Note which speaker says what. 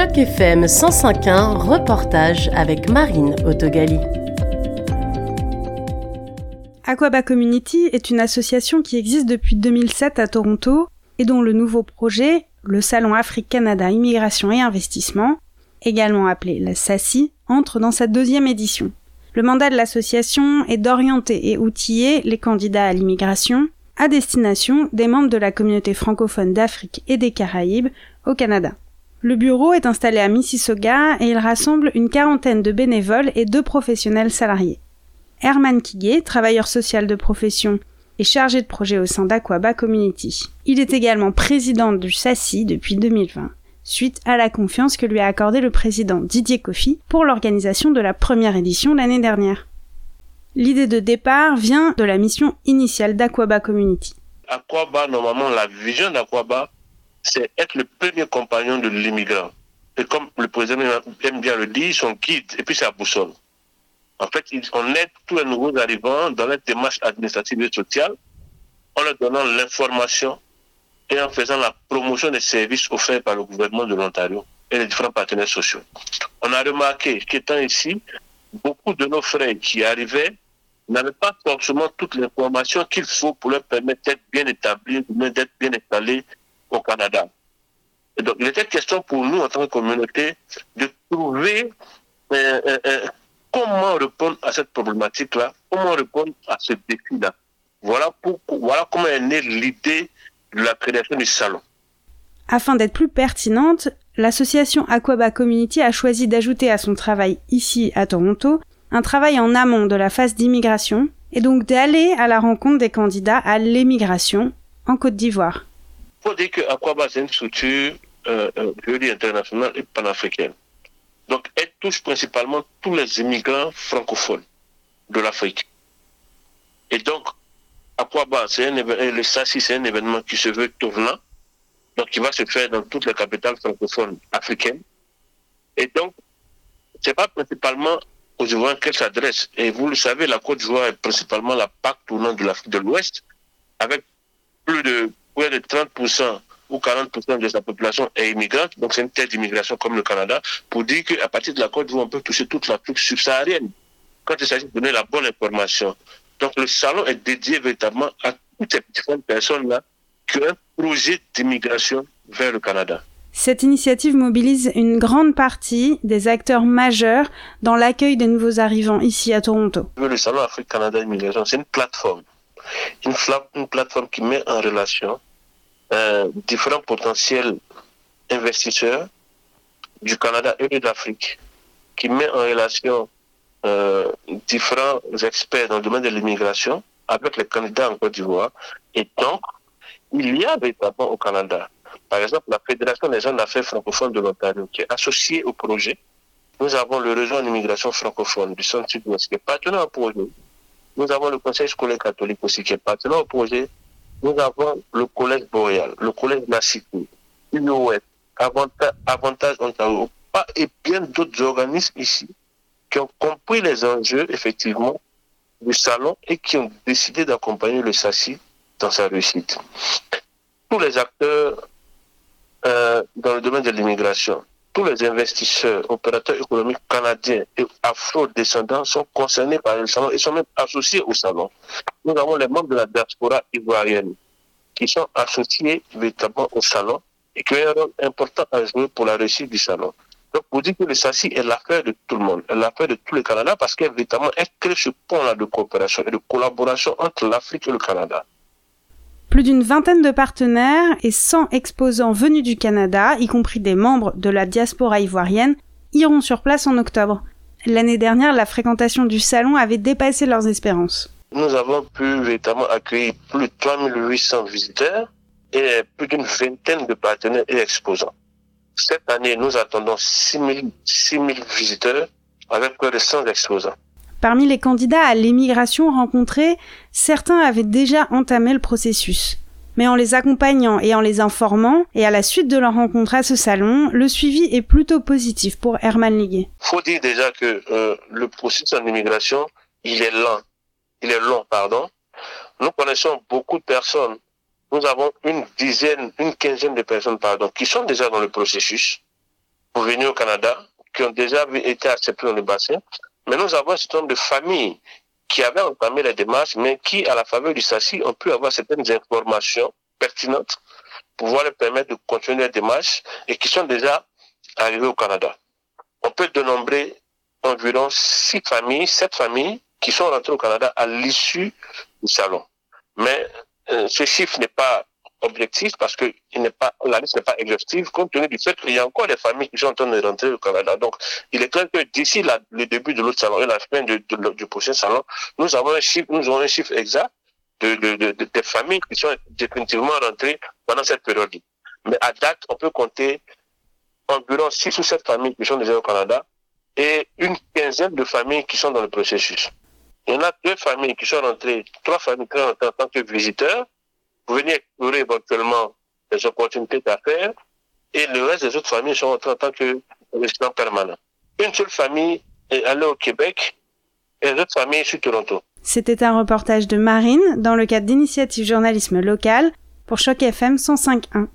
Speaker 1: Choc FM 105.1, reportage avec Marine Autogali.
Speaker 2: Aquaba Community est une association qui existe depuis 2007 à Toronto et dont le nouveau projet, le Salon Afrique-Canada Immigration et Investissement, également appelé la SACI, entre dans sa deuxième édition. Le mandat de l'association est d'orienter et outiller les candidats à l'immigration à destination des membres de la communauté francophone d'Afrique et des Caraïbes au Canada. Le bureau est installé à Mississauga et il rassemble une quarantaine de bénévoles et deux professionnels salariés. Herman Kiguet, travailleur social de profession et chargé de projet au sein d'Aquaba Community. Il est également président du SACI depuis 2020, suite à la confiance que lui a accordé le président Didier Coffy pour l'organisation de la première édition l'année dernière. L'idée de départ vient de la mission initiale d'Aquaba Community.
Speaker 3: Aquaba, normalement, la vision d'Aquaba, c'est être le premier compagnon de l'immigrant. Et comme le président aime bien le dire, son guide, et puis sa boussole. En fait, on aide tous les nouveaux arrivants dans leur démarche administrative et sociale en leur donnant l'information et en faisant la promotion des services offerts par le gouvernement de l'Ontario et les différents partenaires sociaux. On a remarqué qu'étant ici, beaucoup de nos frères qui arrivaient n'avaient pas forcément toute l'information qu'il faut pour leur permettre d'être bien établis, d'être bien installés au Canada. Et donc, il était question pour nous, en tant que communauté, de trouver euh, euh, euh, comment répondre à cette problématique-là, comment répondre à ce défi-là. Voilà, voilà comment est née l'idée de la création du salon.
Speaker 2: Afin d'être plus pertinente, l'association Aquaba Community a choisi d'ajouter à son travail ici à Toronto un travail en amont de la phase d'immigration et donc d'aller à la rencontre des candidats à l'émigration en Côte d'Ivoire.
Speaker 3: Il faut dire que Aquaba, c'est une structure euh, euh, internationale et panafricaine. Donc, elle touche principalement tous les immigrants francophones de l'Afrique. Et donc, Aquaba, c'est un le SACI, c'est un événement qui se veut tournant, donc qui va se faire dans toutes les capitales francophones africaines. Et donc, c'est pas principalement aux Ivoiriens qu'elle s'adresse. Et vous le savez, la Côte d'Ivoire est principalement la PAC tournante de l'Afrique de l'Ouest, avec plus de près de 30% ou 40% de sa population est immigrante, donc c'est une terre d'immigration comme le Canada, pour dire qu'à partir de la Côte d'Ivoire, on peut toucher toute l'Afrique subsaharienne quand il s'agit de donner la bonne information. Donc le salon est dédié véritablement à toutes ces différentes personnes-là qui ont un projet d'immigration vers le Canada.
Speaker 2: Cette initiative mobilise une grande partie des acteurs majeurs dans l'accueil des nouveaux arrivants ici à Toronto.
Speaker 3: Le Salon Afrique-Canada Immigration, c'est une plateforme. Une, plateforme qui met en relation euh, différents potentiels investisseurs du Canada et de l'Afrique, qui met en relation euh, différents experts dans le domaine de l'immigration avec les candidats en Côte d'Ivoire. Et donc, il y a véritablement au Canada par exemple, la Fédération des jeunes d'affaires francophones de l'Ontario, qui est associée au projet. Nous avons le réseau en immigration francophone du Centre-Sud-Ouest, qui est partenaire au projet. Nous avons le Conseil scolaire catholique aussi, qui est partenaire au projet. Nous avons le Collège Boréal, le Collège Nassicou, UOF, Avantage, Avantage Ontario, et bien d'autres organismes ici qui ont compris les enjeux, effectivement, du salon et qui ont décidé d'accompagner le SACI dans sa réussite. Tous les acteurs euh, dans le domaine de l'immigration. Tous les investisseurs, opérateurs économiques canadiens et afro-descendants sont concernés par le salon et sont même associés au salon. Nous avons les membres de la diaspora ivoirienne qui sont associés véritablement au salon et qui ont un rôle important à jouer pour la réussite du salon. Donc, vous dites que le SACI est l'affaire de tout le monde, l'affaire de tous les Canada parce qu'évidemment, elle crée ce pont-là de coopération et de collaboration entre l'Afrique et le Canada.
Speaker 2: Plus d'une vingtaine de partenaires et 100 exposants venus du Canada, y compris des membres de la diaspora ivoirienne, iront sur place en octobre. L'année dernière, la fréquentation du salon avait dépassé leurs espérances.
Speaker 3: Nous avons pu véritablement accueillir plus de 3800 visiteurs et plus d'une vingtaine de partenaires et exposants. Cette année, nous attendons 6000 visiteurs avec près de 100 exposants.
Speaker 2: Parmi les candidats à l'émigration rencontrés, certains avaient déjà entamé le processus. Mais en les accompagnant et en les informant, et à la suite de leur rencontre à ce salon, le suivi est plutôt positif pour Herman Liguet.
Speaker 3: faut dire déjà que euh, le processus en immigration, il est lent. Il est long, pardon. Nous connaissons beaucoup de personnes. Nous avons une dizaine, une quinzaine de personnes, pardon, qui sont déjà dans le processus. pour venir au Canada, qui ont déjà été acceptés dans le bassin. Mais nous avons un certain nombre de familles qui avaient entamé les démarches, mais qui, à la faveur du SACI, ont pu avoir certaines informations pertinentes pour pouvoir leur permettre de continuer les démarches et qui sont déjà arrivés au Canada. On peut dénombrer environ six familles, sept familles qui sont rentrées au Canada à l'issue du salon. Mais euh, ce chiffre n'est pas objectif parce que il n'est pas, la liste n'est pas exhaustive compte tenu du fait qu'il y a encore des familles qui sont en train de rentrer au Canada. Donc, il est clair que d'ici le début de l'autre salon et la fin du prochain salon, nous avons un chiffre, nous avons un chiffre exact de, de, de, des familles qui sont définitivement rentrées pendant cette période. Mais à date, on peut compter environ six ou sept familles qui sont déjà au Canada et une quinzaine de familles qui sont dans le processus. Il y en a deux familles qui sont rentrées, trois familles qui sont rentrées en tant que visiteurs venir explorer éventuellement les opportunités d'affaires et le reste des autres familles sont en tant que résidents permanents. Une seule famille est allée au Québec et les autres familles sur Toronto.
Speaker 2: C'était un reportage de Marine dans le cadre d'initiative journalisme local pour Choc FM 105.1.